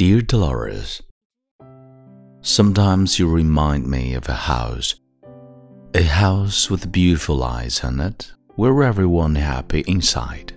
Dear Dolores, Sometimes you remind me of a house, a house with beautiful eyes on it, where everyone happy inside.